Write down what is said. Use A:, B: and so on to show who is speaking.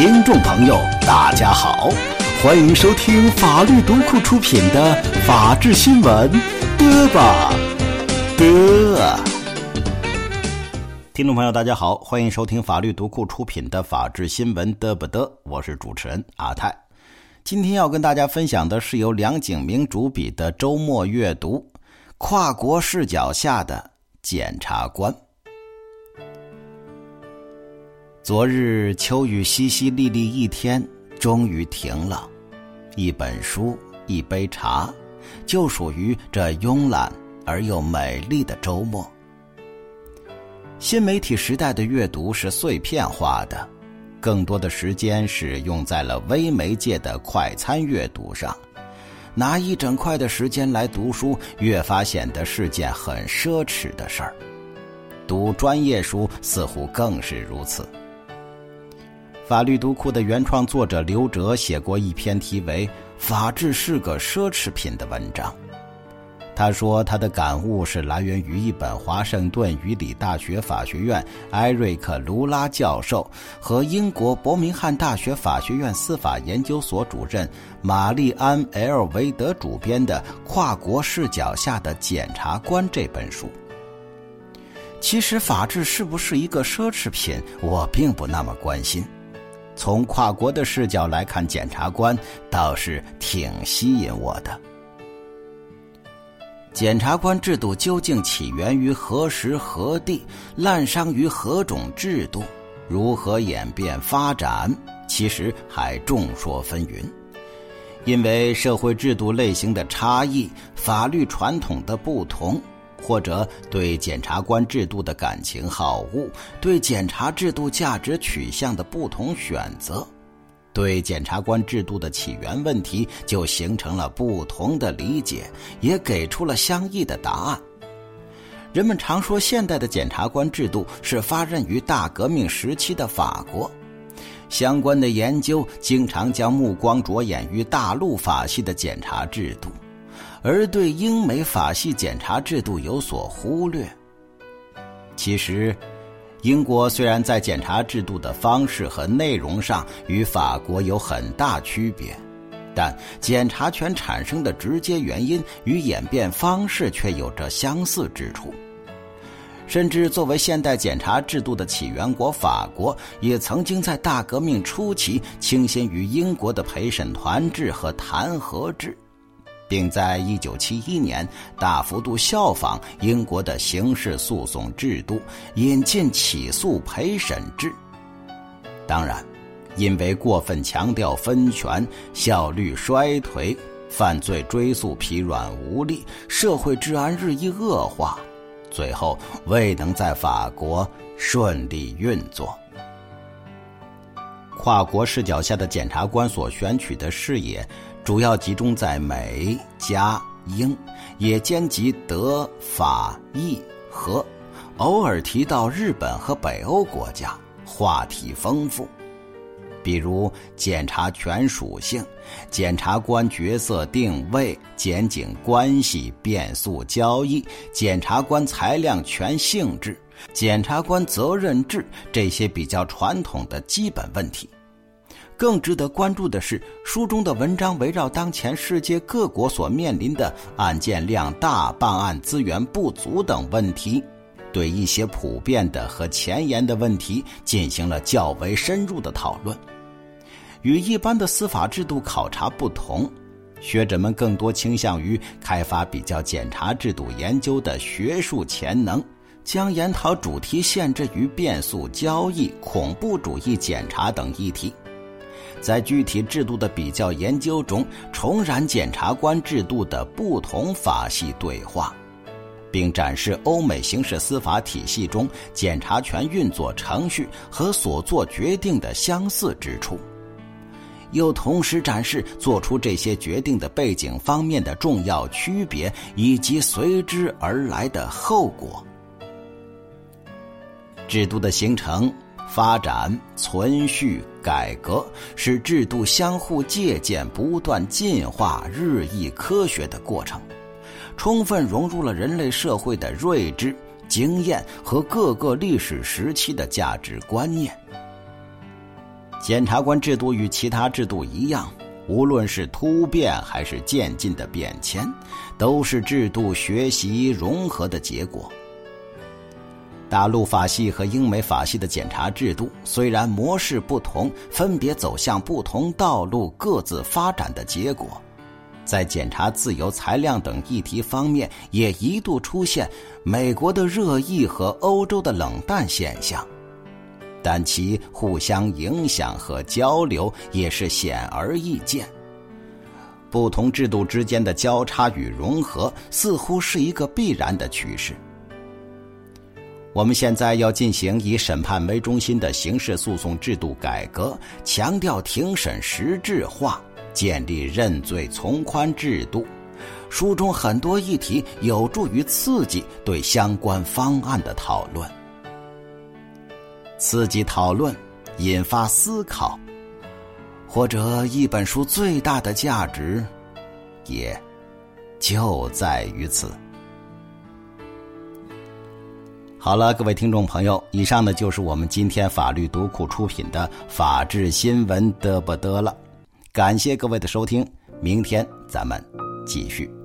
A: 听众朋友，大家好，欢迎收听法律读库出品的《法治新闻》，嘚吧嘚。听众朋友，大家好，欢迎收听法律读库出品的《法治新闻》，嘚吧嘚。我是主持人阿泰。今天要跟大家分享的是由梁景明主笔的周末阅读《跨国视角下的检察官》。昨日秋雨淅淅沥沥一天，终于停了。一本书，一杯茶，就属于这慵懒而又美丽的周末。新媒体时代的阅读是碎片化的，更多的时间是用在了微媒介的快餐阅读上。拿一整块的时间来读书，越发显得是件很奢侈的事儿。读专业书似乎更是如此。法律读库的原创作者刘哲写过一篇题为《法治是个奢侈品》的文章。他说，他的感悟是来源于一本华盛顿语理大学法学院艾瑞克·卢拉教授和英国伯明翰大学法学院司法研究所主任玛丽安 ·L· 维德主编的《跨国视角下的检察官》这本书。其实，法治是不是一个奢侈品，我并不那么关心。从跨国的视角来看，检察官倒是挺吸引我的。检察官制度究竟起源于何时何地，滥觞于何种制度，如何演变发展，其实还众说纷纭。因为社会制度类型的差异，法律传统的不同。或者对检察官制度的感情好恶，对检察制度价值取向的不同选择，对检察官制度的起源问题就形成了不同的理解，也给出了相异的答案。人们常说，现代的检察官制度是发轫于大革命时期的法国，相关的研究经常将目光着眼于大陆法系的检察制度。而对英美法系检查制度有所忽略。其实，英国虽然在检查制度的方式和内容上与法国有很大区别，但检查权产生的直接原因与演变方式却有着相似之处。甚至作为现代检查制度的起源国，法国也曾经在大革命初期倾心于英国的陪审团制和弹劾制。并在一九七一年大幅度效仿英国的刑事诉讼制度，引进起诉陪审制。当然，因为过分强调分权，效率衰退，犯罪追诉疲软无力，社会治安日益恶化，最后未能在法国顺利运作。跨国视角下的检察官所选取的视野。主要集中在美、加、英，也兼及德、法、意和，偶尔提到日本和北欧国家，话题丰富。比如检察权属性、检察官角色定位、检警关系、变速交易、检察官裁量权性质、检察官责任制这些比较传统的基本问题。更值得关注的是，书中的文章围绕当前世界各国所面临的案件量大、办案资源不足等问题，对一些普遍的和前沿的问题进行了较为深入的讨论。与一般的司法制度考察不同，学者们更多倾向于开发比较检察制度研究的学术潜能，将研讨主题限制于变速交易、恐怖主义检查等议题。在具体制度的比较研究中，重燃检察官制度的不同法系对话，并展示欧美刑事司法体系中检察权运作程序和所做决定的相似之处，又同时展示做出这些决定的背景方面的重要区别以及随之而来的后果。制度的形成。发展、存续、改革是制度相互借鉴、不断进化、日益科学的过程，充分融入了人类社会的睿智、经验和各个历史时期的价值观念。检察官制度与其他制度一样，无论是突变还是渐进的变迁，都是制度学习融合的结果。大陆法系和英美法系的检察制度虽然模式不同，分别走向不同道路，各自发展的结果，在检察自由裁量等议题方面，也一度出现美国的热议和欧洲的冷淡现象，但其互相影响和交流也是显而易见。不同制度之间的交叉与融合，似乎是一个必然的趋势。我们现在要进行以审判为中心的刑事诉讼制度改革，强调庭审实质化，建立认罪从宽制度。书中很多议题有助于刺激对相关方案的讨论，刺激讨论，引发思考，或者一本书最大的价值，也就在于此。好了，各位听众朋友，以上呢就是我们今天法律读库出品的《法治新闻》得不得了。感谢各位的收听，明天咱们继续。